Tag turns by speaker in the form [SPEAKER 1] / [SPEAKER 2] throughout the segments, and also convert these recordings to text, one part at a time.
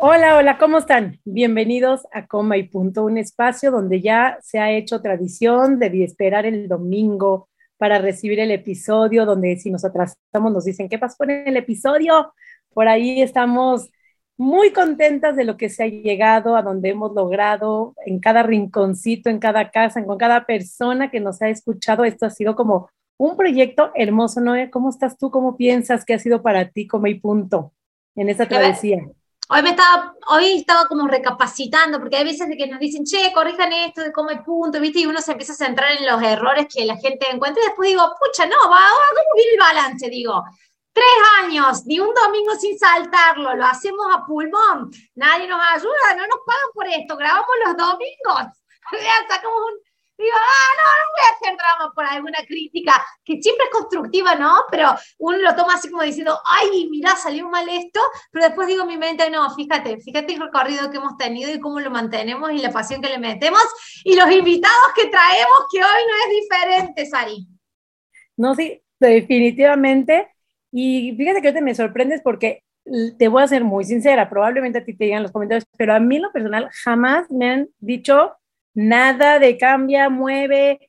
[SPEAKER 1] Hola, hola, ¿cómo están? Bienvenidos a Coma y Punto, un espacio donde ya se ha hecho tradición de esperar el domingo para recibir el episodio, donde si nos atrasamos nos dicen, ¿qué pasó con el episodio? Por ahí estamos muy contentas de lo que se ha llegado, a donde hemos logrado en cada rinconcito, en cada casa, con cada persona que nos ha escuchado. Esto ha sido como un proyecto hermoso, ¿no? ¿Cómo estás tú? ¿Cómo piensas que ha sido para ti, Coma y Punto, en esta travesía?
[SPEAKER 2] Hoy me estaba, hoy estaba como recapacitando, porque hay veces de que nos dicen, che, corrijan esto de cómo hay punto, ¿viste? Y uno se empieza a centrar en los errores que la gente encuentra y después digo, pucha, no, va, ¿cómo viene el balance? Digo, tres años, ni un domingo sin saltarlo, lo hacemos a pulmón, nadie nos ayuda, no nos pagan por esto, grabamos los domingos, sacamos un, Digo, ah, no, no voy a hacer drama por alguna crítica, que siempre es constructiva, ¿no? Pero uno lo toma así como diciendo, ay, mira, salió mal esto, pero después digo en mi mente, no, fíjate, fíjate el recorrido que hemos tenido y cómo lo mantenemos y la pasión que le metemos y los invitados que traemos, que hoy no es diferente, Sari.
[SPEAKER 1] No, sí, definitivamente. Y fíjate que te me sorprendes porque te voy a ser muy sincera, probablemente a ti te digan los comentarios, pero a mí en lo personal jamás me han dicho nada de cambia, mueve.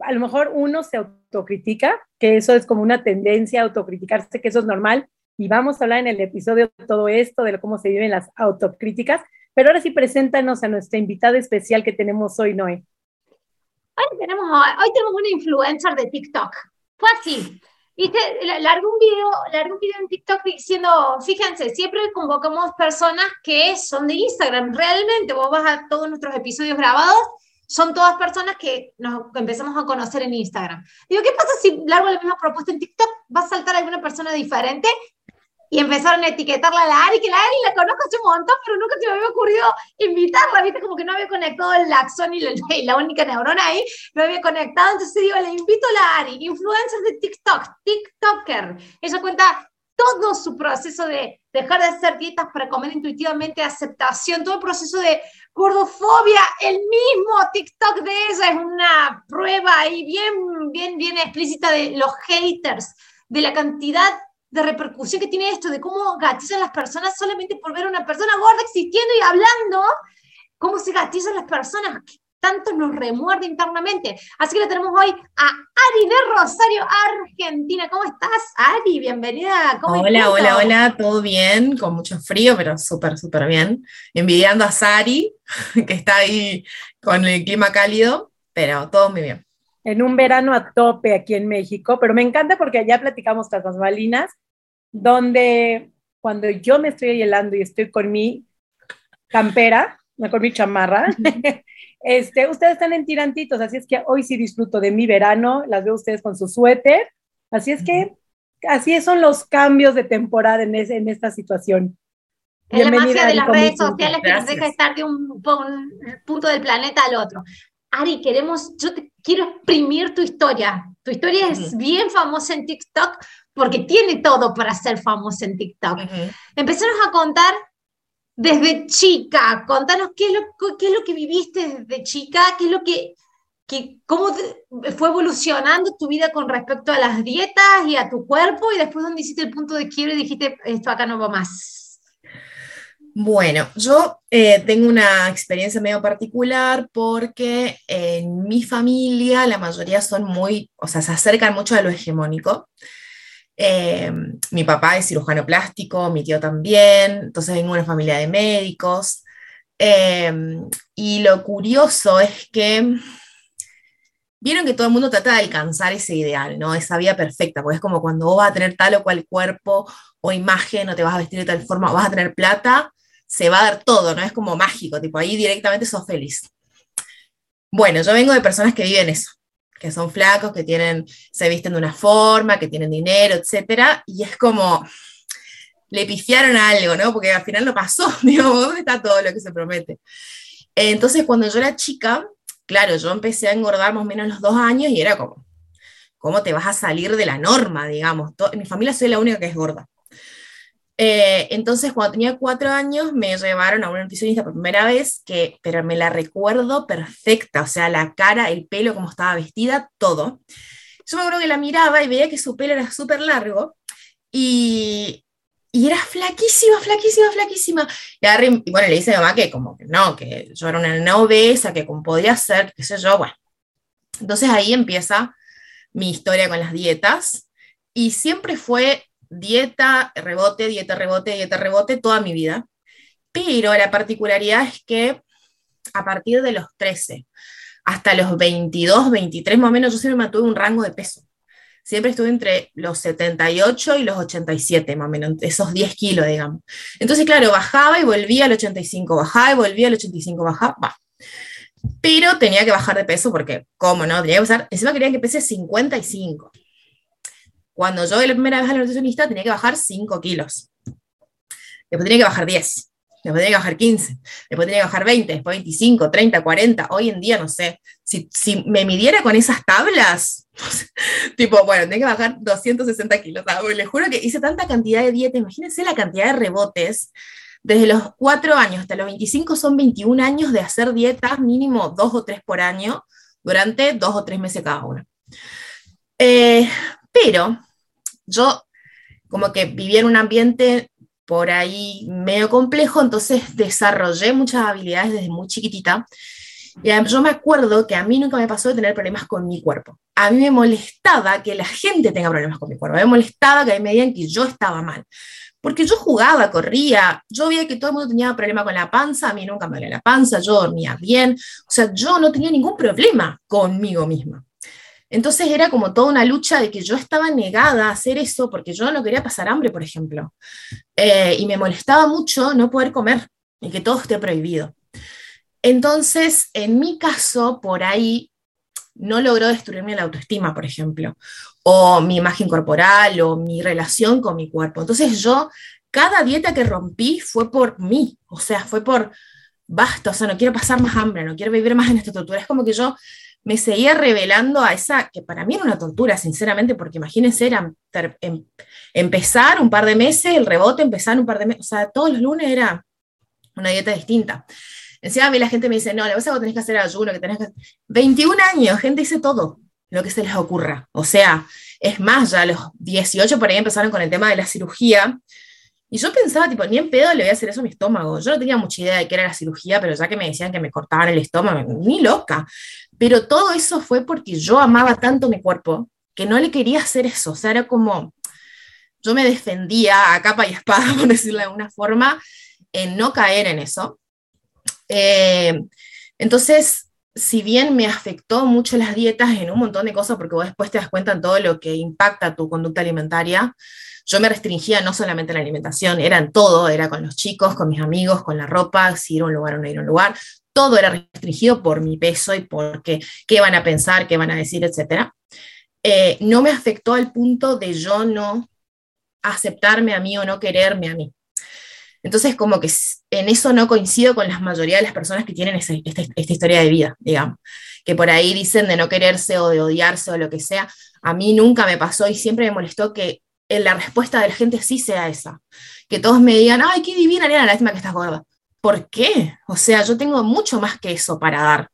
[SPEAKER 1] A lo mejor uno se autocritica, que eso es como una tendencia a autocriticarse, que eso es normal. Y vamos a hablar en el episodio de todo esto, de cómo se viven las autocríticas. Pero ahora sí, preséntanos a nuestra invitada especial que tenemos hoy, Noé.
[SPEAKER 2] Hoy tenemos, hoy tenemos una influencer de TikTok. Fue así. Viste, largo un video, largo un video en TikTok diciendo, fíjense, siempre convocamos personas que son de Instagram. Realmente, vos vas a todos nuestros episodios grabados, son todas personas que nos empezamos a conocer en Instagram. Digo, ¿qué pasa si largo la misma propuesta en TikTok? ¿Va a saltar alguna persona diferente? Y empezaron a etiquetarla a la Ari, que la Ari la conozco hace un montón, pero nunca se me había ocurrido invitarla, viste, como que no había conectado el axón y la, única neurona ahí, no había conectado, entonces digo, le invito a la Ari, influencer de TikTok, TikToker, ella cuenta todo su proceso de dejar de hacer dietas para comer intuitivamente, aceptación, todo el proceso de gordofobia, el mismo TikTok de ella es una prueba ahí bien, bien, bien explícita de los haters, de la cantidad de repercusión que tiene esto, de cómo gatizan las personas solamente por ver a una persona gorda existiendo y hablando, cómo se gatizan las personas, que tanto nos remuerde internamente. Así que lo tenemos hoy a Ari de Rosario, Argentina. ¿Cómo estás, Ari? Bienvenida.
[SPEAKER 3] hola, hola, hola, todo bien, con mucho frío, pero súper, súper bien. Envidiando a Sari, que está ahí con el clima cálido, pero todo muy bien
[SPEAKER 1] en un verano a tope aquí en México, pero me encanta porque allá platicamos tras las balinas, donde cuando yo me estoy helando y estoy con mi campera, con mi chamarra, este, ustedes están en tirantitos, así es que hoy sí disfruto de mi verano, las veo ustedes con su suéter, así es que así son los cambios de temporada en, en esta situación.
[SPEAKER 2] Es la magia de las redes sociales que nos deja estar de un, un punto del planeta al otro. Ari, queremos, yo te quiero exprimir tu historia. Tu historia es bien famosa en TikTok porque tiene todo para ser famosa en TikTok. Uh a contar desde chica, contanos qué es, lo, qué es lo que viviste desde chica, qué es lo que, que cómo fue evolucionando tu vida con respecto a las dietas y a tu cuerpo y después donde hiciste el punto de quiebra y dijiste, esto acá no va más.
[SPEAKER 3] Bueno, yo eh, tengo una experiencia medio particular porque en mi familia la mayoría son muy, o sea, se acercan mucho a lo hegemónico. Eh, mi papá es cirujano plástico, mi tío también, entonces vengo de una familia de médicos. Eh, y lo curioso es que vieron que todo el mundo trata de alcanzar ese ideal, ¿no? Esa vida perfecta, porque es como cuando vos vas a tener tal o cual cuerpo o imagen, o te vas a vestir de tal forma, o vas a tener plata, se va a dar todo, ¿no? Es como mágico, tipo ahí directamente sos feliz. Bueno, yo vengo de personas que viven eso, que son flacos, que tienen, se visten de una forma, que tienen dinero, etcétera, y es como, le pifiaron algo, ¿no? Porque al final no pasó, digo, ¿dónde está todo lo que se promete? Entonces, cuando yo era chica, claro, yo empecé a engordar más o menos los dos años y era como, ¿cómo te vas a salir de la norma, digamos? en mi familia soy la única que es gorda. Eh, entonces, cuando tenía cuatro años, me llevaron a una nutricionista por primera vez, que, pero me la recuerdo perfecta, o sea, la cara, el pelo, cómo estaba vestida, todo. Yo me acuerdo que la miraba y veía que su pelo era súper largo y, y era flaquísima, flaquísima, flaquísima. Y, bueno, le dice a mi mamá que como que no, que yo era una obesa, que como podía ser, qué sé yo, bueno. Entonces ahí empieza mi historia con las dietas y siempre fue dieta, rebote, dieta, rebote, dieta, rebote toda mi vida. Pero la particularidad es que a partir de los 13 hasta los 22, 23 más o menos, yo siempre mantuve un rango de peso. Siempre estuve entre los 78 y los 87, más o menos, esos 10 kilos, digamos. Entonces, claro, bajaba y volvía al 85, bajaba y volvía al 85, bajaba. Pero tenía que bajar de peso porque, ¿cómo no? Tenía que pasar, encima quería que pese 55. Cuando yo la primera vez a la nutricionista tenía que bajar 5 kilos. Después tenía que bajar 10. Después tenía que bajar 15. Después tenía que bajar 20. Después 25, 30, 40. Hoy en día, no sé. Si, si me midiera con esas tablas, tipo, bueno, tenía que bajar 260 kilos. Les juro que hice tanta cantidad de dieta. Imagínense la cantidad de rebotes. Desde los 4 años hasta los 25 son 21 años de hacer dietas, mínimo 2 o 3 por año, durante 2 o 3 meses cada una. Eh, pero yo como que vivía en un ambiente por ahí medio complejo, entonces desarrollé muchas habilidades desde muy chiquitita. Y yo me acuerdo que a mí nunca me pasó de tener problemas con mi cuerpo. A mí me molestaba que la gente tenga problemas con mi cuerpo. Me molestaba que me digan que yo estaba mal. Porque yo jugaba, corría, yo veía que todo el mundo tenía problema con la panza, a mí nunca me dolía la panza, yo dormía bien. O sea, yo no tenía ningún problema conmigo misma. Entonces era como toda una lucha de que yo estaba negada a hacer eso porque yo no quería pasar hambre, por ejemplo. Eh, y me molestaba mucho no poder comer y que todo esté prohibido. Entonces, en mi caso, por ahí no logró destruirme la autoestima, por ejemplo, o mi imagen corporal, o mi relación con mi cuerpo. Entonces yo, cada dieta que rompí fue por mí, o sea, fue por, basta, o sea, no quiero pasar más hambre, no quiero vivir más en esta tortura. Es como que yo me seguía revelando a esa, que para mí era una tortura, sinceramente, porque imagínense, era em, empezar un par de meses, el rebote, empezar un par de meses, o sea, todos los lunes era una dieta distinta. Encima a mí la gente me dice, no, le vas a tenés que hacer ayuno, que tenés que... 21 años, gente dice todo lo que se les ocurra. O sea, es más, ya a los 18 por ahí empezaron con el tema de la cirugía, y yo pensaba, tipo, ni en pedo le voy a hacer eso a mi estómago. Yo no tenía mucha idea de qué era la cirugía, pero ya que me decían que me cortaban el estómago, ni loca. Pero todo eso fue porque yo amaba tanto mi cuerpo que no le quería hacer eso. O sea, era como, yo me defendía a capa y espada, por decirlo de alguna forma, en no caer en eso. Eh, entonces, si bien me afectó mucho las dietas en un montón de cosas, porque vos después te das cuenta en todo lo que impacta tu conducta alimentaria, yo me restringía no solamente la alimentación, era en todo, era con los chicos, con mis amigos, con la ropa, si ir a un lugar o no ir a un lugar, todo era restringido por mi peso y por qué, qué van a pensar, qué van a decir, etc. Eh, no me afectó al punto de yo no aceptarme a mí o no quererme a mí. Entonces, como que en eso no coincido con la mayoría de las personas que tienen esta, esta, historia de vida, digamos, que por ahí dicen de no quererse o de odiarse o lo que sea. A mí nunca me pasó y siempre me molestó que la respuesta de la gente sí sea esa. Que todos me digan, ay, qué divina, la lástima que estás gorda. ¿Por qué? O sea, yo tengo mucho más que eso para dar.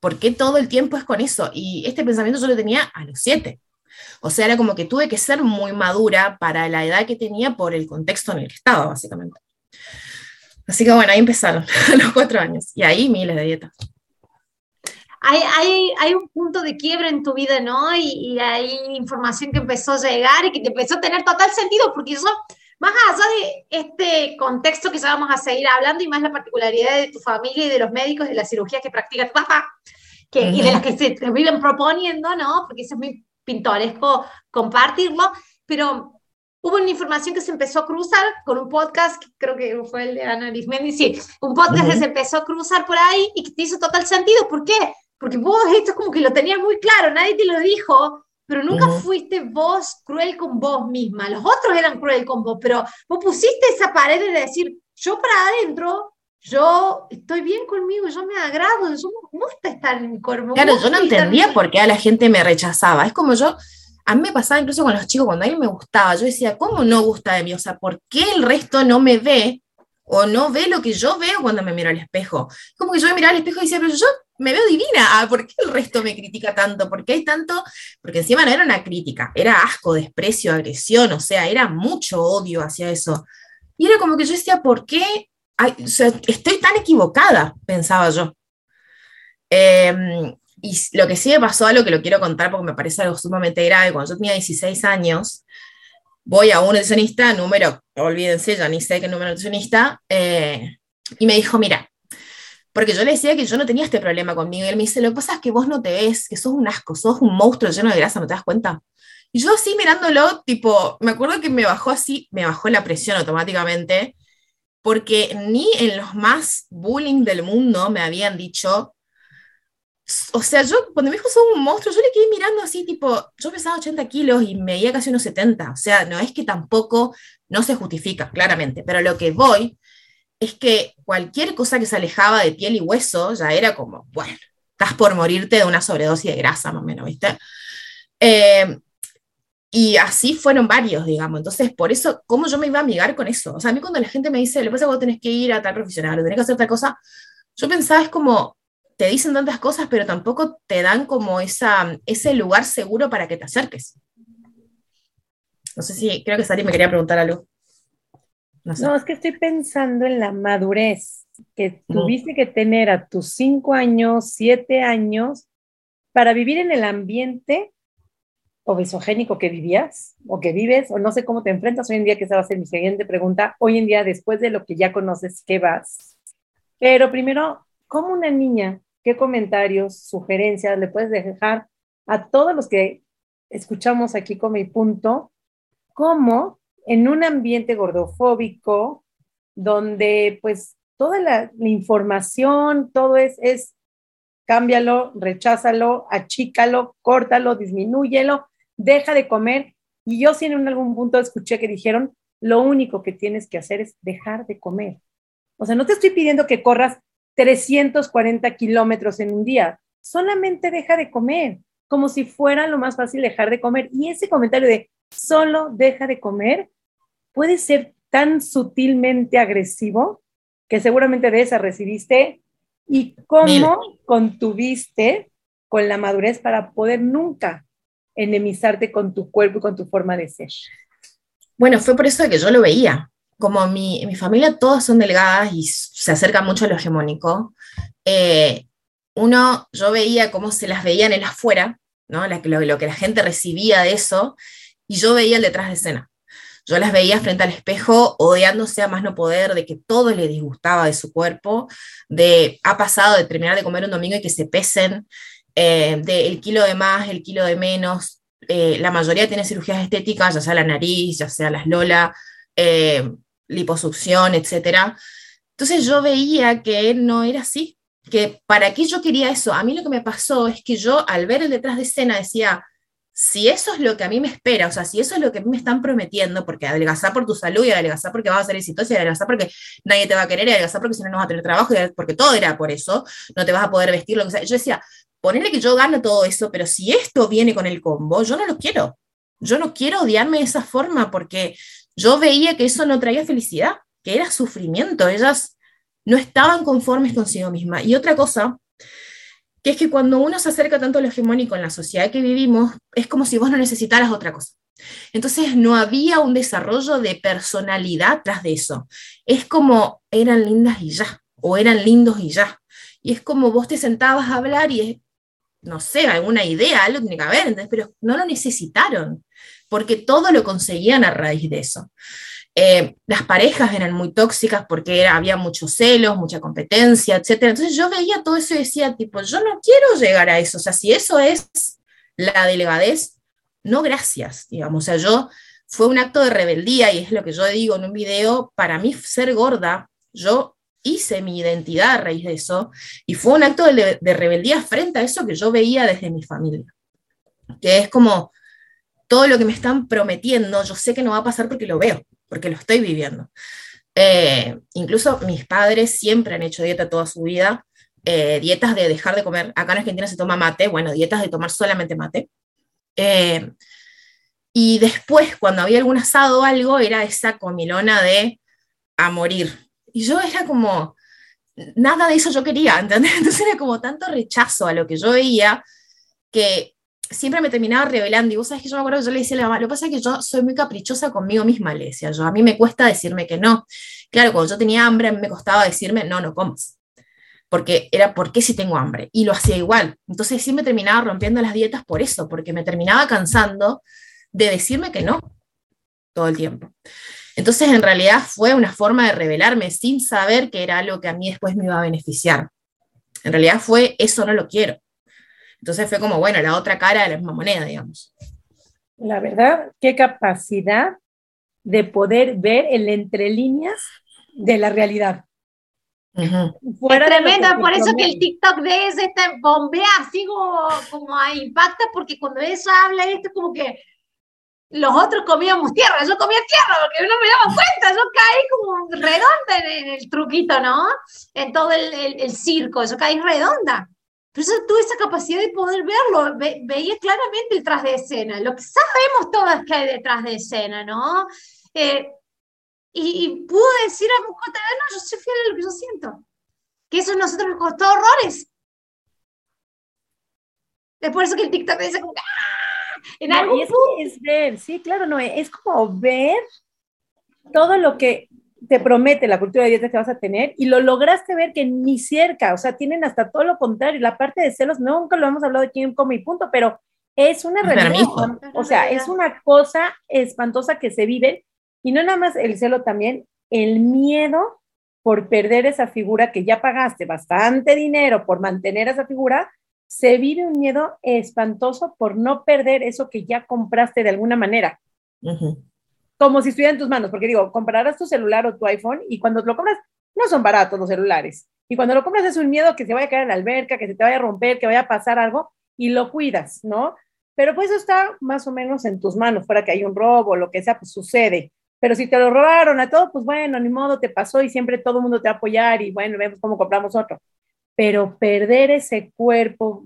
[SPEAKER 3] ¿Por qué todo el tiempo es con eso? Y este pensamiento yo lo tenía a los siete. O sea, era como que tuve que ser muy madura para la edad que tenía por el contexto en el que estaba, básicamente. Así que bueno, ahí empezaron los cuatro años. Y ahí miles de dietas
[SPEAKER 2] hay, hay, un punto de quiebra en tu vida, ¿no? Y, hay información que empezó a llegar y que te empezó a tener total sentido, porque eso, más allá de este contexto que ya vamos a seguir hablando y más la particularidad de tu familia y de los médicos de la cirugía que practica tu papá, que, y de las que se viven proponiendo, ¿no? Porque eso es muy pintoresco compartirlo, pero hubo una información que se empezó a cruzar con un podcast, creo que fue el de Ana Arismendi, sí, un podcast que se empezó a cruzar por ahí y que te hizo total sentido. ¿Por qué? Porque vos esto es como que lo tenías muy claro, nadie te lo dijo, pero nunca fuiste vos cruel con vos misma. Los otros eran cruel con vos, pero vos pusiste esa pared de decir, yo para adentro yo estoy bien conmigo, yo me agrado, yo me gusta estar en mi cuerpo.
[SPEAKER 3] Claro, yo no entendía por qué a la gente me rechazaba. Es como yo, a mí me pasaba incluso con los chicos, cuando a alguien me gustaba, yo decía, ¿cómo no gusta de mí? O sea, ¿por qué el resto no me ve o no ve lo que yo veo cuando me miro al espejo? Como que yo me miraba al espejo y decía, pero yo me veo divina, ah, ¿por qué el resto me critica tanto? ¿Por qué hay tanto? Porque encima no era una crítica, era asco, desprecio, agresión, o sea, era mucho odio hacia eso. Y era como que yo decía, ¿por qué estoy tan equivocada, pensaba yo. Em, y lo que sí me pasó, algo que lo quiero contar porque me parece algo sumamente grave, cuando yo tenía 16 años, voy a un nutricionista, número, olvídense, ya ni sé qué número nutricionista, eh, y me dijo, mira, porque yo le decía que yo no tenía este problema conmigo, y él me dice, lo que pasa es que vos no te ves, que sos un asco, sos un monstruo lleno de grasa, ¿no te das cuenta? Y yo así mirándolo, tipo, me acuerdo que me bajó así, me bajó la presión automáticamente, porque ni en los más bullying del mundo me habían dicho, o sea, yo cuando me dijo son un monstruo, yo le quedé mirando así, tipo, yo pesaba 80 kilos y me veía casi unos 70, o sea, no es que tampoco no se justifica, claramente, pero lo que voy es que cualquier cosa que se alejaba de piel y hueso ya era como, bueno, estás por morirte de una sobredosis de grasa, más o menos, ¿viste? Eh, y así fueron varios, digamos. Entonces, por eso, ¿cómo yo me iba a amigar con eso? O sea, a mí cuando la gente me dice, le pasa que vos tenés que ir a tal profesional, o tenés que hacer tal cosa, yo pensaba, es como, te dicen tantas cosas, pero tampoco te dan como esa, ese lugar seguro para que te acerques. No sé si, creo que Sari me quería preguntar algo.
[SPEAKER 1] No, no es que estoy pensando en la madurez que tuviste que tener a tus cinco años, siete años, para vivir en el ambiente obesogénico que vivías o que vives, o no sé cómo te enfrentas hoy en día, que esa va a ser mi siguiente pregunta, hoy en día, después de lo que ya conoces, ¿qué vas? Pero primero, ¿cómo una niña, qué comentarios, sugerencias le puedes dejar a todos los que escuchamos aquí con mi punto, cómo en un ambiente gordofóbico, donde pues toda la, la información, todo es, es cámbialo, recházalo, achícalo, córtalo, disminúyelo, deja de comer. Y yo sí en algún punto escuché que dijeron, lo único que tienes que hacer es dejar de comer. O sea, no te estoy pidiendo que corras 340 kilómetros en un día, solamente deja de comer, como si fuera lo más fácil dejar de comer. Y ese comentario de solo deja de comer puede ser tan sutilmente agresivo que seguramente de esa recibiste y cómo contuviste con la madurez para poder nunca enemizarte con tu cuerpo y con tu forma de ser?
[SPEAKER 3] Bueno, fue por eso que yo lo veía. Como mi, mi familia todas son delgadas y se acerca mucho a lo hegemónico, eh, uno, yo veía cómo se las veían en afuera, ¿no? lo, lo, que la gente recibía de eso, y yo veía el detrás de escena. Yo las veía frente al espejo, odiándose a más no poder, de que todo le disgustaba de su cuerpo, de ha pasado de terminar de comer un domingo y que se pesen, eh, del kilo de más, el kilo de menos. Eh, la mayoría tiene cirugías estéticas, ya sea la nariz, ya sea las lola, eh, liposucción, etc. Entonces yo veía que no era así, que para qué yo quería eso. A mí lo que me pasó es que yo al ver el detrás de escena decía, si eso es lo que a mí me espera, o sea, si eso es lo que a mí me están prometiendo, porque adelgazar por tu salud y adelgazar porque vas a ser exitoso y adelgazar porque nadie te va a querer y adelgazar porque si no no vas a tener trabajo porque todo era por eso, no te vas a poder vestir, lo que sea. Yo decía, ponerle que yo gano todo eso, pero si esto viene con el combo, yo no lo quiero. Yo no quiero odiarme de esa forma porque yo veía que eso no traía felicidad, que era sufrimiento. Ellas no estaban conformes consigo misma. Y otra cosa, que es que cuando uno se acerca tanto a lo hegemónico en la sociedad que vivimos, es como si vos no necesitaras otra cosa. Entonces no había un desarrollo de personalidad tras de eso. Es como eran lindas y ya, o eran lindos y ya. Y es como vos te sentabas a hablar y es, no sé, alguna idea, algo tiene que haber, pero no lo necesitaron, porque todo lo conseguían a raíz de eso. Eh, las parejas eran muy tóxicas porque había muchos celos, mucha competencia, etc. Entonces yo veía todo eso y decía, tipo, yo no quiero llegar a eso. O sea, si eso es la delgadez, no gracias, digamos. O sea, yo fue un acto de rebeldía y es lo que yo digo en un video, para mí ser gorda, yo hice mi identidad a raíz de eso y fue un acto de, rebeldía frente a eso que yo veía desde mi familia, que es como todo lo que me están prometiendo, yo sé que no va a pasar porque lo veo, porque lo estoy viviendo. Eh, incluso mis padres siempre han hecho dieta toda su vida, eh, dietas de dejar de comer. Acá en Argentina se toma mate, bueno, dietas de tomar solamente mate. Eh, y después, cuando había algún asado o algo, era esa comilona de a morir. Y yo era como, nada de eso yo quería, ¿entendés? Entonces era como tanto rechazo a lo que yo veía que siempre me terminaba revelando. Y vos sabés que yo me acuerdo que yo le decía a la mamá, lo que pasa es que yo soy muy caprichosa conmigo misma, le decía yo. A mí me cuesta decirme que no. Claro, cuando yo tenía hambre, a mí me costaba decirme, no, no comas. Porque era, ¿por qué si tengo hambre? Y lo hacía igual. Entonces me terminaba rompiendo las dietas por eso, porque me terminaba cansando de decirme que no todo el tiempo. Entonces, en realidad fue una forma de revelarme sin saber que era algo que a mí después me iba a beneficiar. En realidad fue, eso no lo quiero. Entonces fue como, bueno, la otra cara de la misma moneda, digamos.
[SPEAKER 1] La verdad, qué capacidad de poder ver el entre líneas de la realidad.
[SPEAKER 2] es tremenda, por eso que el TikTok de ese está bombea así como, como impacta, porque cuando eso habla esto como que los otros comíamos tierra, yo comía tierra porque no me daba cuenta, yo caí como redonda en, el truquito, ¿no? En todo el, circo, yo caí redonda. Pero yo tuve esa capacidad de poder verlo, veía claramente el tras de escena, lo que sabemos todas que hay detrás de escena, ¿no? Eh, y, pude decir a mi no, yo soy fiel a lo que yo siento, que eso a nosotros nos costó horrores. Es por eso que el TikTok dice como, ¡ah!
[SPEAKER 1] en algún es, ver, sí, claro, no, es como ver todo lo que te promete la cultura de dieta que vas a tener y lo lograste ver que ni cerca, o sea, tienen hasta todo lo contrario. La parte de celos, nunca lo hemos hablado aquí en Come y Punto, pero es una realidad, o sea, es una cosa espantosa que se vive y no nada más el celo también, el miedo por perder esa figura que ya pagaste bastante dinero por mantener esa figura, se vive un miedo espantoso por no perder eso que ya compraste de alguna manera. Como si estuviera en tus manos, porque digo, comprarás tu celular o tu iPhone y cuando lo compras, no son baratos los celulares. Y cuando lo compras es un miedo que se vaya a caer en la alberca, que se te vaya a romper, que vaya a pasar algo y lo cuidas, ¿no? Pero pues eso está más o menos en tus manos, fuera que hay un robo, lo que sea, pues sucede. Pero si te lo robaron a todo, pues bueno, ni modo, te pasó y siempre todo el mundo te va a apoyar y bueno, vemos cómo compramos otro pero perder ese cuerpo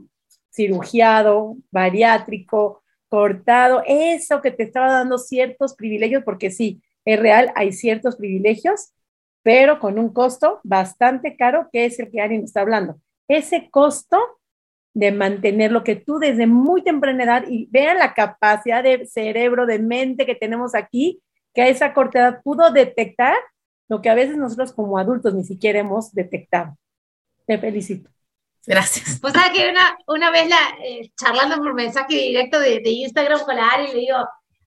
[SPEAKER 1] cirugiado, bariátrico, cortado, eso que te estaba dando ciertos privilegios, porque sí, es real, hay ciertos privilegios, pero con un costo bastante caro, que es el que Ari está hablando. Ese costo de mantener lo que tú desde muy temprana edad, y vean la capacidad de cerebro, de mente que tenemos aquí, que a esa corta edad pudo detectar lo que a veces nosotros como adultos ni siquiera hemos detectado. Te felicito.
[SPEAKER 3] Gracias.
[SPEAKER 2] Pues sabes que una, una vez la, eh, charlando por mensaje directo de, de, Instagram con la Ari, le digo,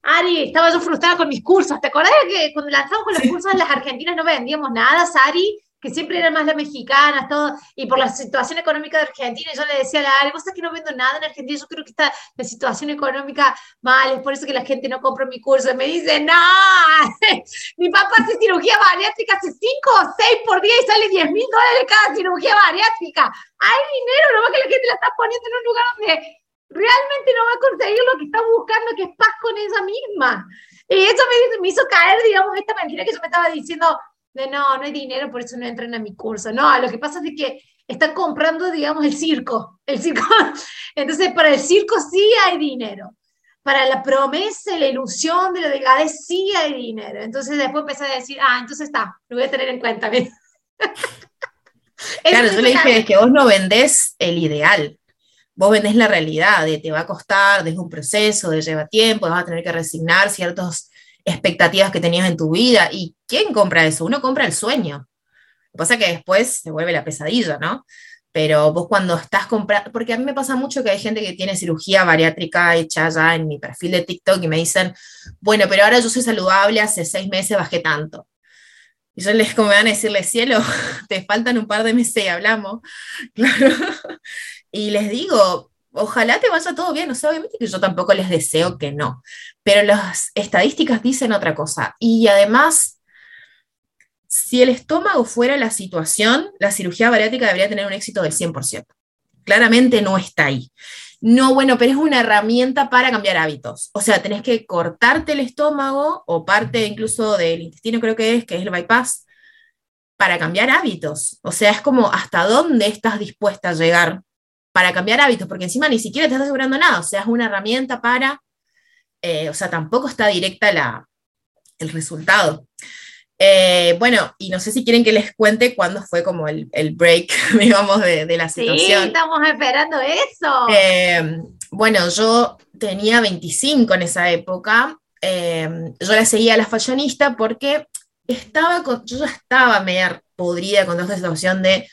[SPEAKER 2] Ari, estaba yo frustrada con mis cursos. ¿Te acordás que cuando lanzamos con los cursos en las Argentinas no vendíamos nada, Sari? Que siempre eran más las mexicanas, todo, y por la situación económica de Argentina, yo le decía a la Ari, vos que no vendo nada en Argentina, yo creo que está la situación económica mal, es por eso que la gente no compra mi curso, y me dice, no, mi papá hace cirugía bariátrica hace 5 o 6 por día y sale 10 mil dólares cada cirugía bariátrica, hay dinero, no que la gente la está poniendo en un lugar donde realmente no va a conseguir lo que está buscando, que es paz con ella misma. Y eso me, me hizo caer, digamos, esta mentira que yo me estaba diciendo, de no, no hay dinero, por eso no entran a mi curso. No, lo que pasa es que están comprando, digamos, el circo. El circo. Entonces, para el circo sí hay dinero. Para la promesa, la ilusión de la delgadez sí hay dinero. Entonces después empecé a decir, ah, entonces está, lo voy a tener en cuenta.
[SPEAKER 3] claro, yo le dije que vos no vendés el ideal, vos vendés la realidad, de te va a costar, de un proceso, de lleva tiempo, vas a tener que resignar ciertos expectativas que tenías en tu vida. ¿Y quién compra eso? Uno compra el sueño. Lo que pasa es que después se vuelve la pesadilla, ¿no? Pero vos cuando estás comprando, porque a mí me pasa mucho que hay gente que tiene cirugía bariátrica hecha ya en mi perfil de TikTok y me dicen, bueno, pero ahora yo soy saludable, hace seis meses bajé tanto. Y yo les, como me van a decirle, cielo, te faltan un par de meses y hablamos. Claro. Y les digo, ojalá te vaya todo bien, o sea, obviamente que yo tampoco les deseo que no, pero las estadísticas dicen otra cosa. Y además, si el estómago fuera la situación, la cirugía bariátrica debería tener un éxito del 100%. Claramente no está ahí. No, bueno, pero es una herramienta para cambiar hábitos. O sea, tenés que cortarte el estómago o parte incluso del intestino, creo que es, que es el bypass, para cambiar hábitos. O sea, es como hasta dónde estás dispuesta a llegar para cambiar hábitos, porque encima ni siquiera te estás asegurando nada, o sea, es una herramienta para, eh, o sea, tampoco está directa la, el resultado. Eh, bueno, y no sé si quieren que les cuente cuándo fue como el, el break, digamos, de, de, la situación.
[SPEAKER 2] Sí, estamos esperando eso.
[SPEAKER 3] Eh, bueno, yo tenía 25 en esa época. yo la seguía a la fashionista porque estaba con, yo ya estaba media podrida con toda esta situación de,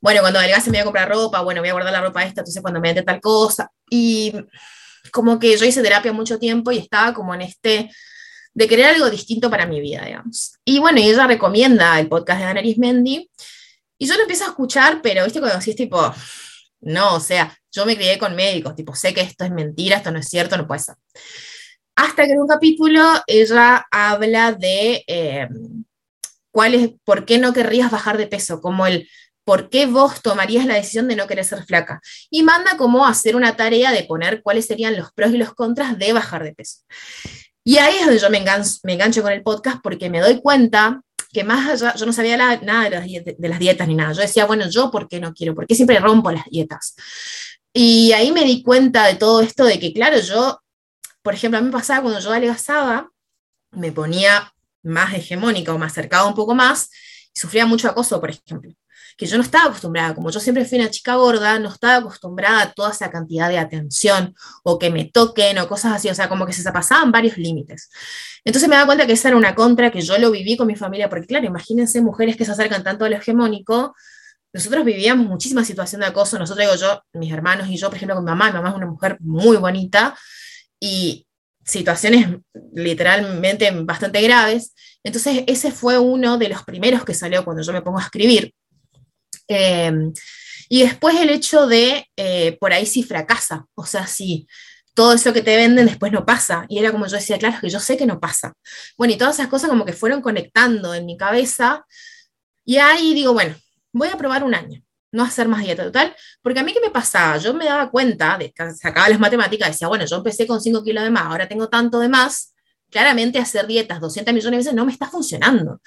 [SPEAKER 3] bueno, cuando adelgace me voy a comprar ropa, bueno, voy a guardar la ropa esta, entonces cuando me entre tal cosa. Y como que yo hice terapia mucho tiempo y estaba como en este de querer algo distinto para mi vida, digamos. Y bueno, y ella recomienda el podcast de Ana Mendy, y yo lo empiezo a escuchar, pero viste cuando decís tipo, no, o sea, yo me crié con médicos, tipo, sé que esto es mentira, esto no es cierto, no puede ser. Hasta que en un capítulo ella habla de eh, cuál es, por qué no querrías bajar de peso, como el por qué vos tomarías la decisión de no querer ser flaca. Y manda como hacer una tarea de poner cuáles serían los pros y los contras de bajar de peso. Y ahí es donde yo me engancho, me con el podcast porque me doy cuenta que más allá, yo no sabía nada de las, de las, dietas ni nada. Yo decía, bueno, yo por qué no quiero, por qué siempre rompo las dietas. Y ahí me di cuenta de todo esto, de que claro, yo, por ejemplo, a mí me pasaba cuando yo adelgazaba, me ponía más hegemónica o me acercaba un poco más y sufría mucho acoso, por ejemplo que yo no estaba acostumbrada, como yo siempre fui una chica gorda, no estaba acostumbrada a toda esa cantidad de atención o que me toquen o cosas así, o sea, como que se pasaban varios límites. Entonces me da cuenta que esa era una contra que yo lo viví con mi familia, porque claro, imagínense mujeres que se acercan tanto a lo hegemónico, nosotros vivíamos muchísima situación de acoso, nosotros digo yo, mis hermanos y yo, por ejemplo, con mi mamá, mi mamá es una mujer muy bonita y situaciones literalmente bastante graves. Entonces, ese fue uno de los primeros que salió cuando yo me pongo a escribir, Em, y después el hecho de, eh, por ahí si fracasa, o sea, si todo eso que te venden después no pasa. Y era como yo decía, claro, que yo sé que no pasa. Bueno, y todas esas cosas como que fueron conectando en mi cabeza. Y ahí digo, bueno, voy a probar un año, no hacer más dieta total, porque a mí qué me pasaba, yo me daba cuenta, sacaba las matemáticas, decía, bueno, yo empecé con 5 kilos de más, ahora tengo tanto de más, claramente hacer dietas 200 millones de veces no me está funcionando.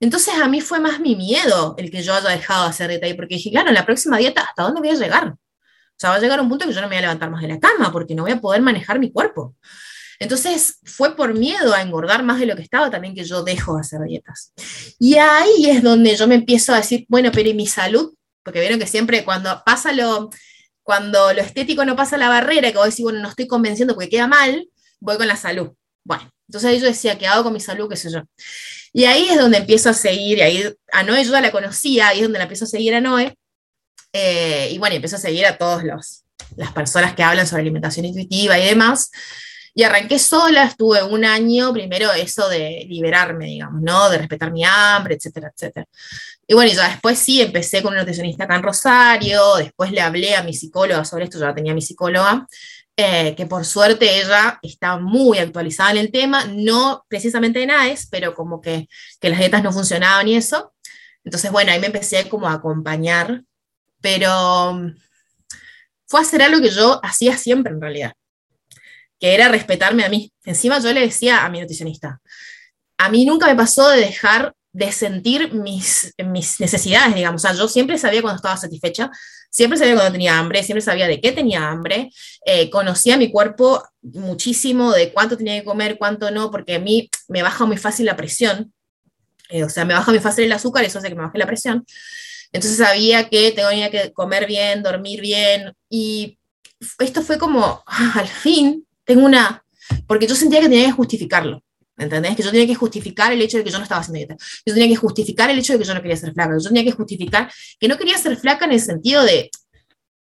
[SPEAKER 3] Entonces a mí fue más mi miedo el que yo haya dejado de hacer dieta ahí, porque dije, claro, en la próxima dieta, ¿hasta dónde voy a llegar? O sea, va a llegar un punto que yo no me voy a levantar más de la cama porque no voy a poder manejar mi cuerpo. Entonces fue por miedo a engordar más de lo que estaba también que yo dejo de hacer dietas. Y ahí es donde yo me empiezo a decir, bueno, pero ¿y mi salud? Porque vieron que siempre cuando pasa lo, cuando lo estético no pasa la barrera, que vos decís, bueno, no estoy convenciendo porque queda mal, voy con la salud. Bueno, entonces yo decía, ¿qué hago con mi salud? ¿Qué sé yo? Y ahí es donde empiezo a seguir, y ahí a Noé yo ya la conocía, ahí es donde la empiezo a seguir a Noé. Eh, y bueno, empiezo a seguir a todas las personas que hablan sobre alimentación intuitiva y demás. Y arranqué sola, estuve un año, primero eso de liberarme, digamos, ¿no? De respetar mi hambre, etcétera, etcétera. Y bueno, ya después sí, empecé con un nutricionista acá en Rosario, después le hablé a mi psicóloga sobre esto, ya tenía mi psicóloga, eh, que por suerte ella está muy actualizada en el tema, no precisamente en AES, pero como que, que las dietas no funcionaban y eso. Entonces, bueno, ahí me empecé como a acompañar, pero mm, fue hacer algo que yo hacía siempre en realidad, que era respetarme a mí. Encima yo le decía a mi nutricionista, a mí nunca me pasó de dejar de sentir mis, mis necesidades, digamos. O sea, yo siempre sabía cuando estaba satisfecha, siempre sabía cuando tenía hambre, siempre sabía de qué tenía hambre, eh, conocía mi cuerpo muchísimo, de cuánto tenía que comer, cuánto no, porque a mí me baja muy fácil la presión, eh, o sea, me baja muy fácil el azúcar, eso hace que me baje la presión. Entonces sabía que tenía que comer bien, dormir bien, y esto fue como, ah, al fin, tengo una, porque yo sentía que tenía que justificarlo. ¿Entendés? Que yo tenía que justificar el hecho de que yo no estaba haciendo dieta. Yo tenía que justificar el hecho de que yo no quería ser flaca. Yo tenía que justificar que no quería ser flaca en el sentido de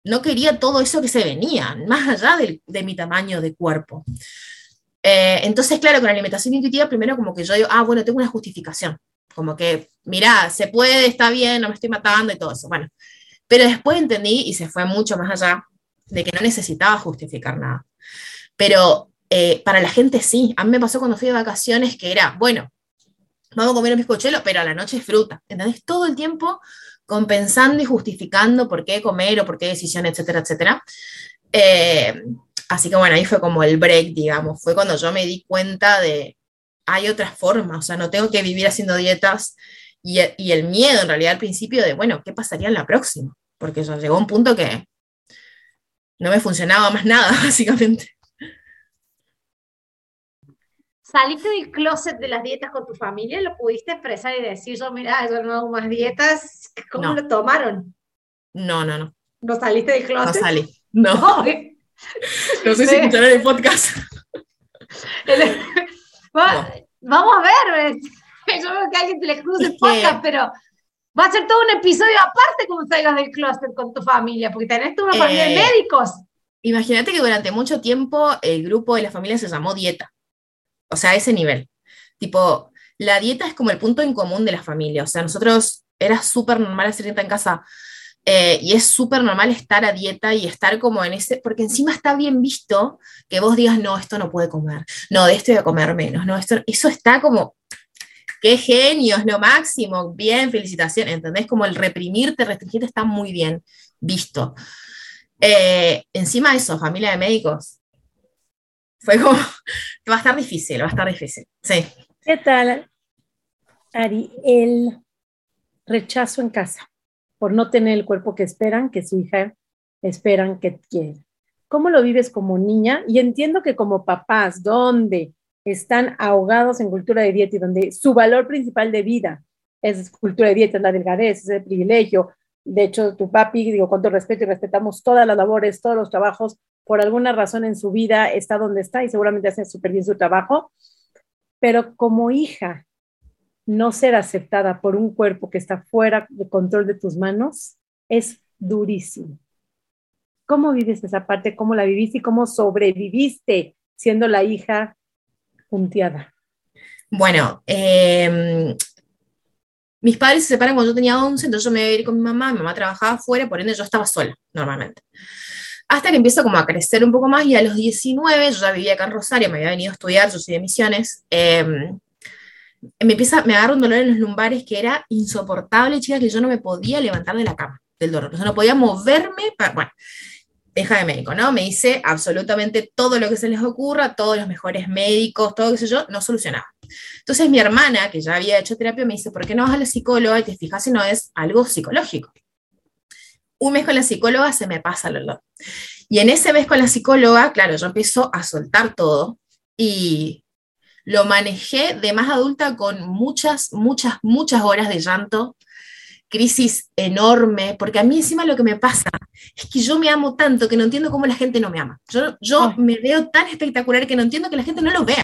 [SPEAKER 3] no quería todo eso que se venía, más allá de, mi tamaño de cuerpo. Eh, entonces, claro, con la alimentación intuitiva, primero como que yo digo, ah, bueno, tengo una justificación. Como que, mirá, se puede, está bien, no me estoy matando y todo eso. Bueno, pero después entendí y se fue mucho más allá de que no necesitaba justificar nada. Pero eh, para la gente sí. A mí me pasó cuando fui de vacaciones que era, bueno, vamos a comer un bizcochuelo, pero a la noche es fruta. ¿Entendés? Todo el tiempo compensando y justificando por qué comer o por qué decisión, etcétera, etcétera. Eh, así que bueno, ahí fue como el break, digamos. Fue cuando yo me di cuenta de, hay otras formas, o sea, no tengo que vivir haciendo dietas y, el miedo en realidad al principio de, bueno, ¿qué pasaría en la próxima? Porque ya llegó un punto que no me funcionaba más nada, básicamente.
[SPEAKER 2] ¿Saliste del closet de las dietas con tu familia? ¿Lo pudiste expresar y decir, yo, mira, yo no hago más dietas? ¿Cómo lo tomaron?
[SPEAKER 3] No, no, no.
[SPEAKER 2] ¿No saliste del closet?
[SPEAKER 3] No salí. No. No, sé si escucharé el podcast.
[SPEAKER 2] Vamos a ver. Yo veo que alguien te le cruce el podcast, pero va a ser todo un episodio aparte como salgas del closet con tu familia, porque tenés toda una familia de eh, médicos.
[SPEAKER 3] Imagínate que durante mucho tiempo el grupo de la familia se llamó dieta. O sea, a ese nivel. Tipo, la dieta es como el punto en común de la familia. O sea, nosotros era súper normal hacer dieta en casa eh, y es súper normal estar a dieta y estar como en ese, porque encima está bien visto que vos digas, no, esto no puede comer, no, de esto voy a comer menos, no, esto, eso está como, qué genio, es lo máximo, bien, felicitación, ¿entendés? Como el reprimirte, restringirte está muy bien visto. Eh, encima eso, familia de médicos, fue como, va a estar difícil, va a estar difícil, sí.
[SPEAKER 1] ¿Qué tal, Ari? El rechazo en casa por no tener el cuerpo que esperan, que su hija esperan que quiera. ¿Cómo lo vives como niña? Y entiendo que como papás, donde están ahogados en cultura de dieta y donde su valor principal de vida es cultura de dieta, es la delgadez, es el privilegio. De hecho, tu papi, digo, con todo respeto y respetamos todas las labores, todos los trabajos, por alguna razón en su vida está donde está y seguramente hace súper bien su trabajo. Pero como hija, no ser aceptada por un cuerpo que está fuera de control de tus manos es durísimo. ¿Cómo vives esa parte? ¿Cómo la viviste y cómo sobreviviste siendo la hija punteada?
[SPEAKER 3] Bueno, em, mis padres se separan cuando yo tenía 11, entonces yo me iba a ir con mi mamá, mi mamá trabajaba afuera, por ende yo estaba sola normalmente. Hasta que empiezo como a crecer un poco más y a los 19, yo ya vivía acá en Rosario, me había venido a estudiar, yo soy de Misiones, eh, me empieza, me agarra un dolor en los lumbares que era insoportable, chica, que yo no me podía levantar de la cama del dolor, o no podía moverme, bueno, deja de médico, ¿no? Me dice absolutamente todo lo que se les ocurra, todos los mejores médicos, todo qué sé yo, no solucionaba. Entonces mi hermana, que ya había hecho terapia, me dice, ¿por qué no vas a la psicóloga y te fijas si no es algo psicológico? Un mes con la psicóloga se me pasa el dolor. Y en ese mes con la psicóloga, claro, yo empiezo a soltar todo y lo manejé de más adulta con muchas, muchas, muchas horas de llanto, crisis enorme, porque a mí encima lo que me pasa es que yo me amo tanto que no entiendo cómo la gente no me ama. Yo, yo ah. me veo tan espectacular que no entiendo que la gente no lo vea.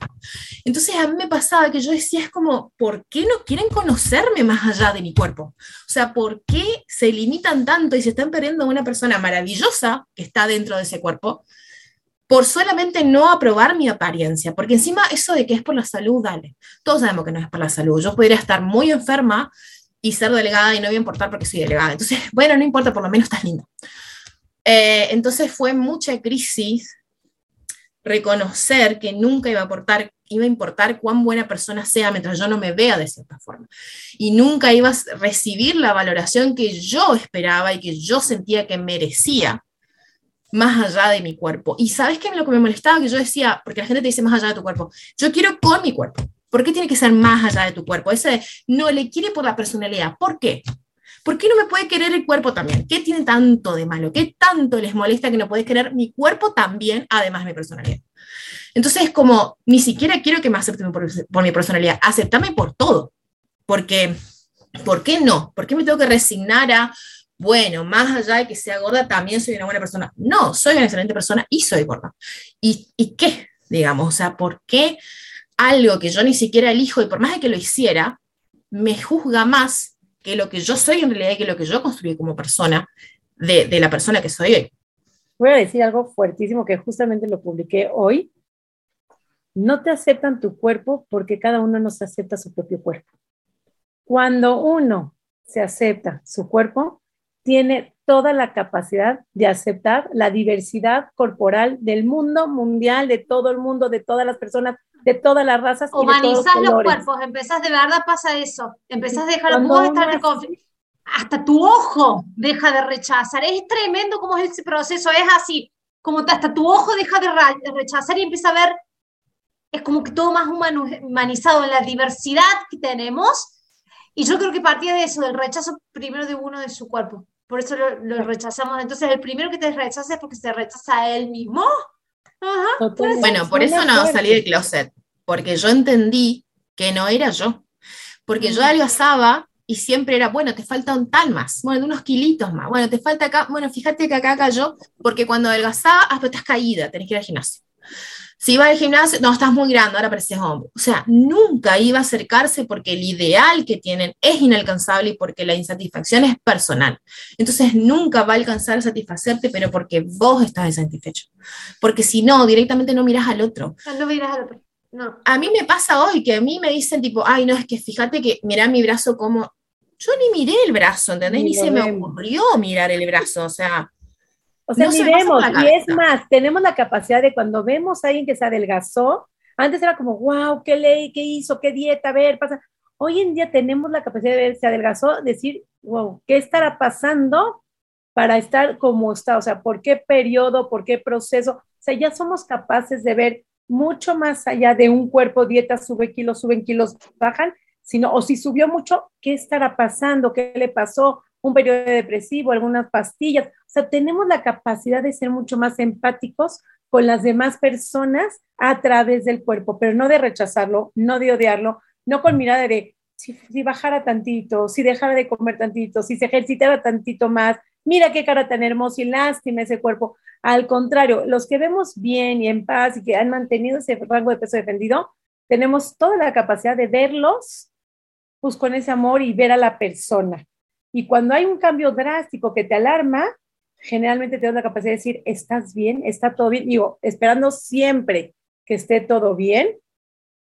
[SPEAKER 3] Entonces a mí me pasaba que yo decía, es como, ¿por qué no quieren conocerme más allá de mi cuerpo? O sea, ¿por qué se limitan tanto y se están perdiendo a una persona maravillosa que está dentro de ese cuerpo? por solamente no aprobar mi apariencia, porque encima eso de que es por la salud, dale, todos sabemos que no es por la salud, yo podría estar muy enferma y ser delegada y no voy a importar porque soy delegada, entonces, bueno, no importa, por lo menos estás linda. Eh, entonces fue mucha crisis reconocer que nunca iba a, aportar, iba a importar cuán buena persona sea mientras yo no me vea de cierta forma. Y nunca iba a recibir la valoración que yo esperaba y que yo sentía que merecía más allá de mi cuerpo. Y sabes qué lo que me molestaba que yo decía, porque la gente te dice más allá de tu cuerpo, yo quiero con mi cuerpo. ¿Por qué tiene que ser más allá de tu cuerpo? Ese no le quiere por la personalidad. ¿Por qué? ¿Por qué no me puede querer el cuerpo también? ¿Qué tiene tanto de malo? ¿Qué tanto les molesta que no puedes querer mi cuerpo también, además de mi personalidad? Entonces, es como, ni siquiera quiero que me acepten por, por mi personalidad, aceptame por todo. Porque, ¿por qué no? ¿Por qué me tengo que resignar a bueno, más allá de que sea gorda, también soy una buena persona. No, soy una excelente persona y soy gorda. ¿Y, y qué? Digamos, o sea, ¿por qué algo que yo ni siquiera elijo y por más de que lo hiciera, me juzga más que lo que yo soy en realidad y que lo que yo construí como persona de, la persona que soy hoy?
[SPEAKER 1] Voy a decir algo fuertísimo que justamente lo publiqué hoy. No te aceptan tu cuerpo porque cada uno no se acepta su propio cuerpo. Cuando uno se acepta su cuerpo, tiene toda la capacidad de aceptar la diversidad corporal del mundo mundial, de todo el mundo, de todas las personas, de todas las razas.
[SPEAKER 2] Humanizar los, cuerpos, empezás de verdad, pasa eso, empezás a dejar, vos estar en conflicto. Hasta tu ojo deja de rechazar. Es tremendo cómo es ese proceso, es así, como hasta tu ojo deja de rechazar y empieza a ver, es como que todo más humanizado en la diversidad que tenemos Y yo creo que partía de eso, del rechazo primero de uno de su cuerpo. Por eso lo, rechazamos. Entonces, el primero que te rechaza es porque se rechaza a él mismo.
[SPEAKER 3] Bueno, por eso no salí del closet, porque yo entendí que no era yo. Porque yo adelgazaba y siempre era, bueno, te falta un tal más, bueno, de unos kilitos más, bueno, te falta acá, bueno, fíjate que acá cayó, porque cuando adelgazaba, ah, pero estás caída, tenés que ir al gimnasio. Si iba al gimnasio, no, estás muy grande, ahora pareces hombre. O sea, nunca iba a acercarse porque el ideal que tienen es inalcanzable y porque la insatisfacción es personal. Entonces, nunca va a alcanzar a satisfacerte, pero porque vos estás insatisfecho. Porque si no, directamente no miras al otro.
[SPEAKER 2] No, miras al otro. No.
[SPEAKER 3] A mí me pasa hoy que a mí me dicen tipo, ay, no, es que fíjate que mira mi brazo como... Yo ni miré el brazo, ¿entendés? Ni, ni se me ocurrió mirar el brazo, o sea,
[SPEAKER 1] o sea, miremos, y es más, tenemos la capacidad de cuando vemos a alguien que se adelgazó, antes era como, wow, qué ley, qué hizo, qué dieta, a ver, pasa. Hoy en día tenemos la capacidad de ver, se adelgazó, decir, wow, ¿qué estará pasando para estar como está? O sea, ¿por qué periodo, por qué proceso? O sea, ya somos capaces de ver mucho más allá de un cuerpo, dieta, sube kilos, suben kilos, bajan, sino, o si subió mucho, ¿qué estará pasando? ¿Qué le pasó? Un periodo depresivo, algunas pastillas. O sea, tenemos la capacidad de ser mucho más empáticos con las demás personas a través del cuerpo, pero no de rechazarlo, no de odiarlo, no con mirada de si, bajara tantito, si dejara de comer tantito, si se ejercitara tantito más, mira qué cara tan hermosa y lástima ese cuerpo. Al contrario, los que vemos bien y en paz y que han mantenido ese rango de peso defendido, tenemos toda la capacidad de verlos pues con ese amor y ver a la persona. Y cuando hay un cambio drástico que te alarma, generalmente te da la capacidad de decir, ¿estás bien? ¿Está todo bien? Digo, esperando siempre que esté todo bien,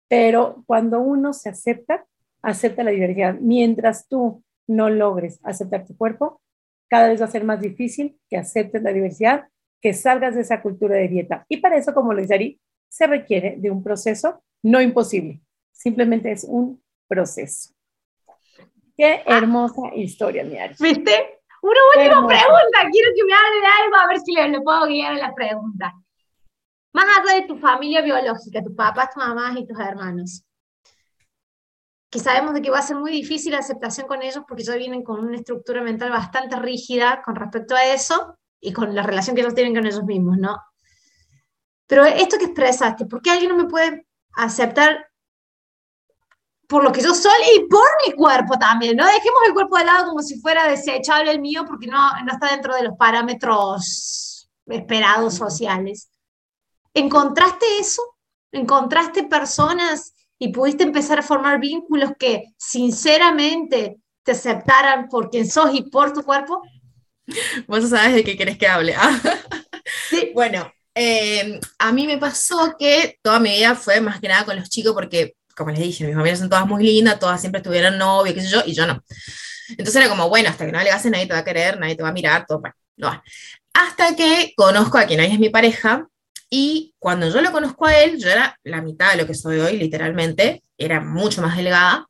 [SPEAKER 1] pero cuando uno se acepta, acepta la diversidad. Mientras tú no logres aceptar tu cuerpo, cada vez va a ser más difícil que aceptes la diversidad, que salgas de esa cultura de dieta. Y para eso, como lo dice Ari, se requiere de un proceso no imposible, simplemente es un proceso. Qué ah. hermosa historia, mi Ari.
[SPEAKER 2] ¿Viste? Una última pregunta. Quiero que me hable de algo, a ver si le, puedo guiar en la pregunta. Más allá de tu familia biológica, tus papás, tus mamás y tus hermanos, que sabemos de que va a ser muy difícil la aceptación con ellos porque ya vienen con una estructura mental bastante rígida con respecto a eso y con la relación que ellos tienen con ellos mismos, ¿no? Pero esto que expresaste, ¿por qué alguien no me puede aceptar por lo que yo soy y por mi cuerpo también, ¿no? Dejemos el cuerpo de lado como si fuera desechable el mío porque no, no está dentro de los parámetros esperados sociales. ¿Encontraste eso? ¿Encontraste personas y pudiste empezar a formar vínculos que sinceramente te aceptaran por quien sos y por tu cuerpo?
[SPEAKER 3] Vos sabes de qué querés que hable. ¿ah? sí. Bueno, eh, a mí me pasó que toda mi vida fue más que nada con los chicos porque como les dije, mis familias son todas muy lindas, todas siempre estuvieron novio, qué sé yo, y yo no. Entonces era como, bueno, hasta que no le hagas nadie te va a querer, nadie te va a mirar, todo, bueno, no. Hasta que conozco a quien hoy es mi pareja, y cuando yo lo conozco a él, yo era la mitad de lo que soy hoy, literalmente, era mucho más delgada.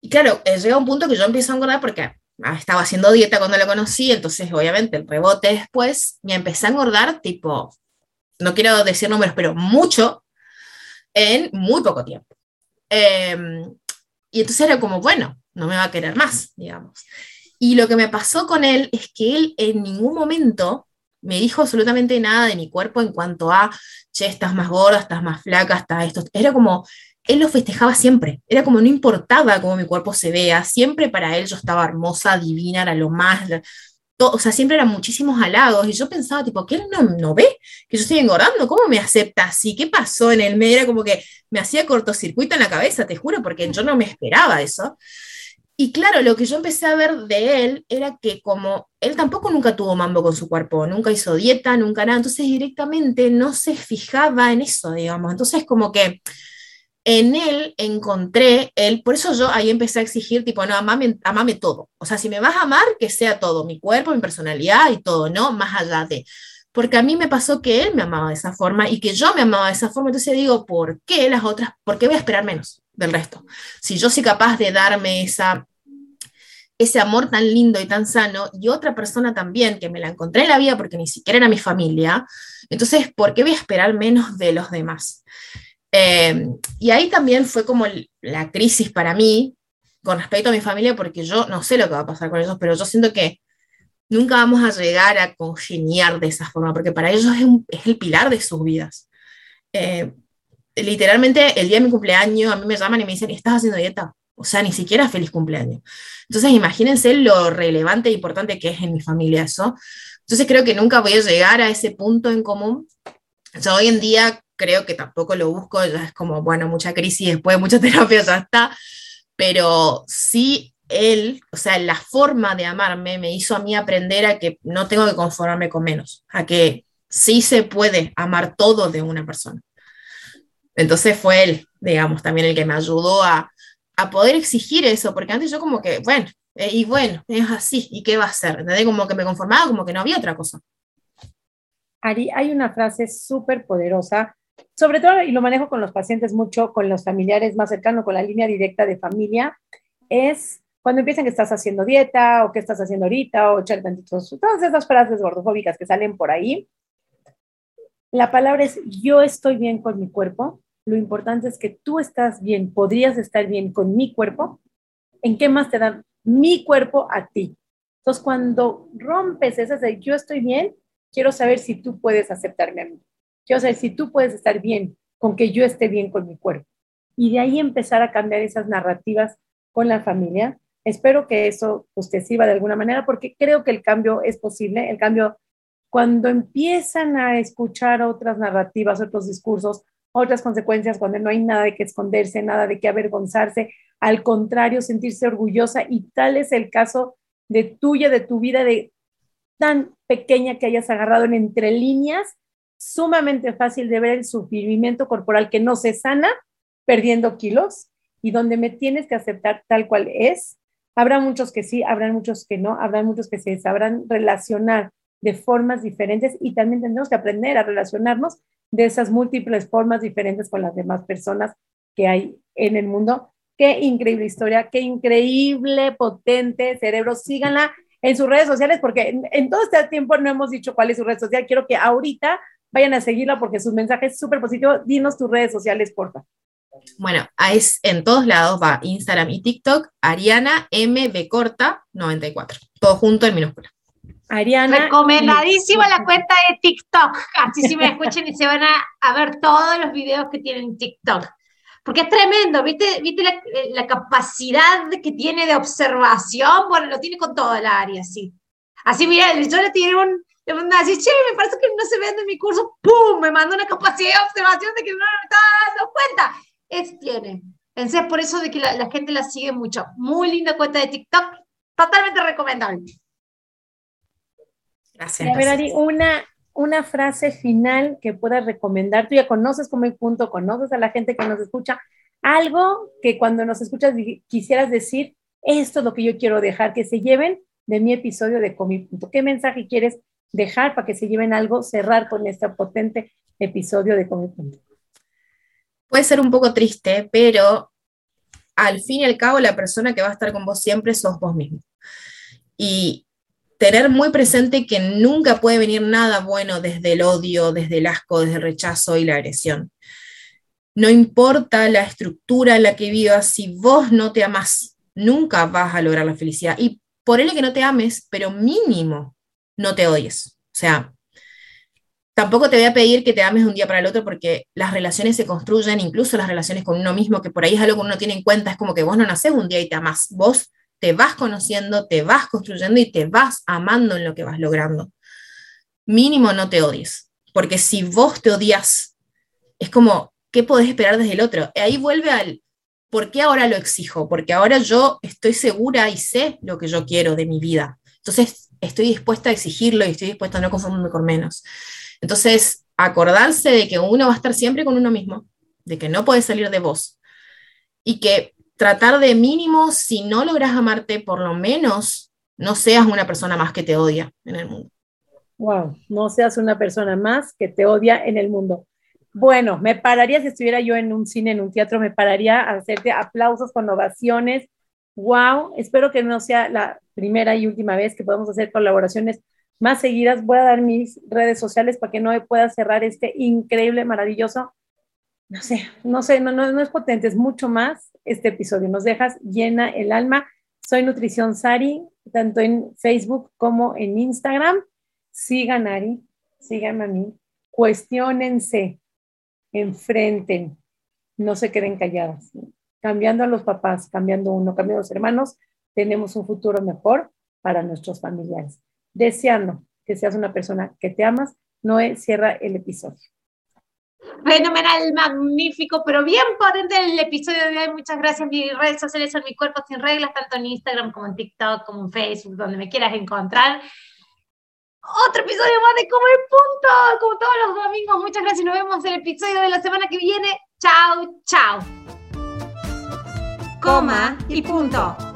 [SPEAKER 3] Y claro, eh, llega un punto que yo empiezo a engordar porque ah, estaba haciendo dieta cuando lo conocí, entonces obviamente el rebote después, me empecé a engordar tipo, no quiero decir números, pero mucho en muy poco tiempo. Em, y entonces era como, bueno, no me va a querer más, digamos. Y lo que me pasó con él es que él en ningún momento me dijo absolutamente nada de mi cuerpo en cuanto a, che, estás más gorda, estás más flaca, estás esto. Era como, él lo festejaba siempre. Era como no importaba cómo mi cuerpo se vea, siempre para él yo estaba hermosa, divina, era lo más, o sea, siempre eran muchísimos halagos y yo pensaba, tipo, ¿qué él no, no ve que yo estoy engordando? ¿Cómo me acepta así? ¿Qué pasó en el medio? Era como que me hacía cortocircuito en la cabeza, te juro, porque yo no me esperaba eso. Y claro, lo que yo empecé a ver de él era que como él tampoco nunca tuvo mambo con su cuerpo, nunca hizo dieta, nunca nada, entonces directamente no se fijaba en eso, digamos. Entonces como que en él encontré, él, por eso yo ahí empecé a exigir, tipo, no, amame, amame todo. O sea, si me vas a amar, que sea todo, mi cuerpo, mi personalidad y todo, ¿no? Más allá de... Porque a mí me pasó que él me amaba de esa forma y que yo me amaba de esa forma. Entonces digo, ¿por qué las otras? ¿Por qué voy a esperar menos del resto? Si yo soy capaz de darme esa, ese amor tan lindo y tan sano y otra persona también que me la encontré en la vida porque ni siquiera era mi familia, entonces, ¿por qué voy a esperar menos de los demás? Eh, y ahí también fue como la crisis para mí, con respecto a mi familia, porque yo no sé lo que va a pasar con ellos, pero yo siento que nunca vamos a llegar a congeniar de esa forma, porque para ellos es, el pilar de sus vidas. Eh, literalmente, el día de mi cumpleaños, a mí me llaman y me dicen, ¿estás haciendo dieta? O sea, ni siquiera feliz cumpleaños. Entonces, imagínense lo relevante e importante que es en mi familia eso. Entonces, creo que nunca voy a llegar a ese punto en común. Yo hoy en día creo que tampoco lo busco, ya es como, bueno, mucha crisis, después de mucha terapia ya está, pero sí él, o sea, la forma de amarme me hizo a mí aprender a que no tengo que conformarme con menos, a que sí se puede amar todo de una persona. Entonces fue él, digamos, también el que me ayudó a, a poder exigir eso, porque antes yo como que, bueno, eh, y bueno, es así, ¿y qué va a ser? ¿Entendés? Como que me conformaba, como que no había otra cosa.
[SPEAKER 1] Ari, hay una frase súper poderosa, sobre todo, y lo manejo con los pacientes mucho, con los familiares más cercanos, con la línea directa de familia, es cuando empiezan que estás haciendo dieta o que estás haciendo ahorita o echar tantitos, todas esas frases gordofóbicas que salen por ahí, la palabra es yo estoy bien con mi cuerpo lo importante es que tú estás bien, podrías estar bien con mi cuerpo, ¿en qué más te da mi cuerpo a ti? Entonces, cuando rompes ese de yo estoy bien, quiero saber si tú puedes aceptarme a mí. Quiero saber si tú puedes estar bien con que yo esté bien con mi cuerpo. Y de ahí empezar a cambiar esas narrativas con la familia. Espero que eso pues, te sirva de alguna manera porque creo que el cambio es posible. El cambio, cuando empiezan a escuchar otras narrativas, otros discursos, otras consecuencias cuando no hay nada de que esconderse, nada de que avergonzarse, al contrario, sentirse orgullosa y tal es el caso de tuya, de tu vida, de tan pequeña que hayas agarrado en entre líneas, sumamente fácil de ver el sufrimiento corporal que no se sana perdiendo kilos y donde me tienes que aceptar tal cual es. Habrá muchos que sí, habrá muchos que no, habrá muchos que se sabrán relacionar de formas diferentes y también tendremos que aprender a relacionarnos de esas múltiples formas diferentes con las demás personas que hay en el mundo. Qué increíble historia, qué increíble, potente cerebro. Síganla en sus redes sociales porque en, todo este tiempo no hemos dicho cuál es su red social. Quiero que ahorita vayan a seguirla porque sus mensajes es súper positivo. Dinos tus redes sociales, porfa.
[SPEAKER 3] Bueno, es, en todos lados va Instagram y TikTok, Ariana MB Corta 94. Todo junto en minúscula.
[SPEAKER 2] Ariana. Recomendadísima la cuenta de TikTok. Así si me escuchen y se van a, ver todos los videos que tienen TikTok. Porque es tremendo, ¿viste, ¿Viste la, capacidad que tiene de observación? Bueno, lo tiene con toda el área, sí. Así, mira, yo le tiré un, le mandé así, che, me parece que no se vende en mi curso, ¡pum! Me mandó una capacidad de observación de que no me estaba dando cuenta. Es tiene. Entonces, por eso de que la, la gente la sigue mucho. Muy linda cuenta de TikTok, totalmente recomendable.
[SPEAKER 1] Gracias. A ver, Ari, una, una frase final que puedas recomendar. Tú ya conoces como punto, conoces a la gente que nos escucha. Algo que cuando nos escuchas quisieras decir, esto es lo que yo quiero dejar, que se lleven de mi episodio de Comi Punto. ¿Qué mensaje quieres dejar para que se lleven algo, cerrar con este potente episodio de Comi Punto?
[SPEAKER 3] Puede ser un poco triste, pero al fin y al cabo la persona que va a estar con vos siempre sos vos mismo. Y tener muy presente que nunca puede venir nada bueno desde el odio, desde el asco, desde el rechazo y la agresión. No importa la estructura en la que vivas, si vos no te amas, nunca vas a lograr la felicidad. Y por él que no te ames, pero mínimo no te odies. O sea, tampoco te voy a pedir que te ames de un día para el otro porque las relaciones se construyen, incluso las relaciones con uno mismo, que por ahí es algo que uno tiene en cuenta, es como que vos no nacés un día y te amas. Vos te vas conociendo, te vas construyendo y te vas amando en lo que vas logrando. Mínimo no te odies, porque si vos te odias, es como, ¿qué podés esperar desde el otro? Ahí vuelve al, ¿por qué ahora lo exijo? Porque ahora yo estoy segura y sé lo que yo quiero de mi vida. Entonces, estoy dispuesta a exigirlo y estoy dispuesta a no conformarme con menos. Entonces, acordarse de que uno va a estar siempre con uno mismo, de que no puede salir de vos y que tratar de mínimo, si no logras amarte, por lo menos no seas una persona más que te odia en el mundo.
[SPEAKER 1] Wow, no seas una persona más que te odia en el mundo. Bueno, me pararía si estuviera yo en un cine, en un teatro, me pararía a hacerte aplausos con ovaciones. Wow, espero que no sea la primera y última vez que podamos hacer colaboraciones más seguidas. Voy a dar mis redes sociales para que no pueda cerrar este increíble, maravilloso no sé, no sé, no, no, no es potente, es mucho más este episodio. Nos dejas llena el alma. Soy Nutrición Sari, tanto en Facebook como en Instagram. Sigan Ari, sigan a mí, cuestionense, enfrenten, no se queden calladas. Cambiando a los papás, cambiando uno, cambiando a los hermanos, tenemos un futuro mejor para nuestros familiares. Deseando que seas una persona que te amas, Noé cierra el episodio.
[SPEAKER 2] Fenomenal, magnífico, pero bien potente el episodio de hoy. Muchas gracias. Mis redes sociales son Mi Cuerpo Sin Reglas, tanto en Instagram como en TikTok, como en Facebook, donde me quieras encontrar. Otro episodio más de Comer Punto, como todos los domingos. Muchas gracias. Nos vemos en el episodio de la semana que viene. Chao, chao.
[SPEAKER 4] Coma y punto.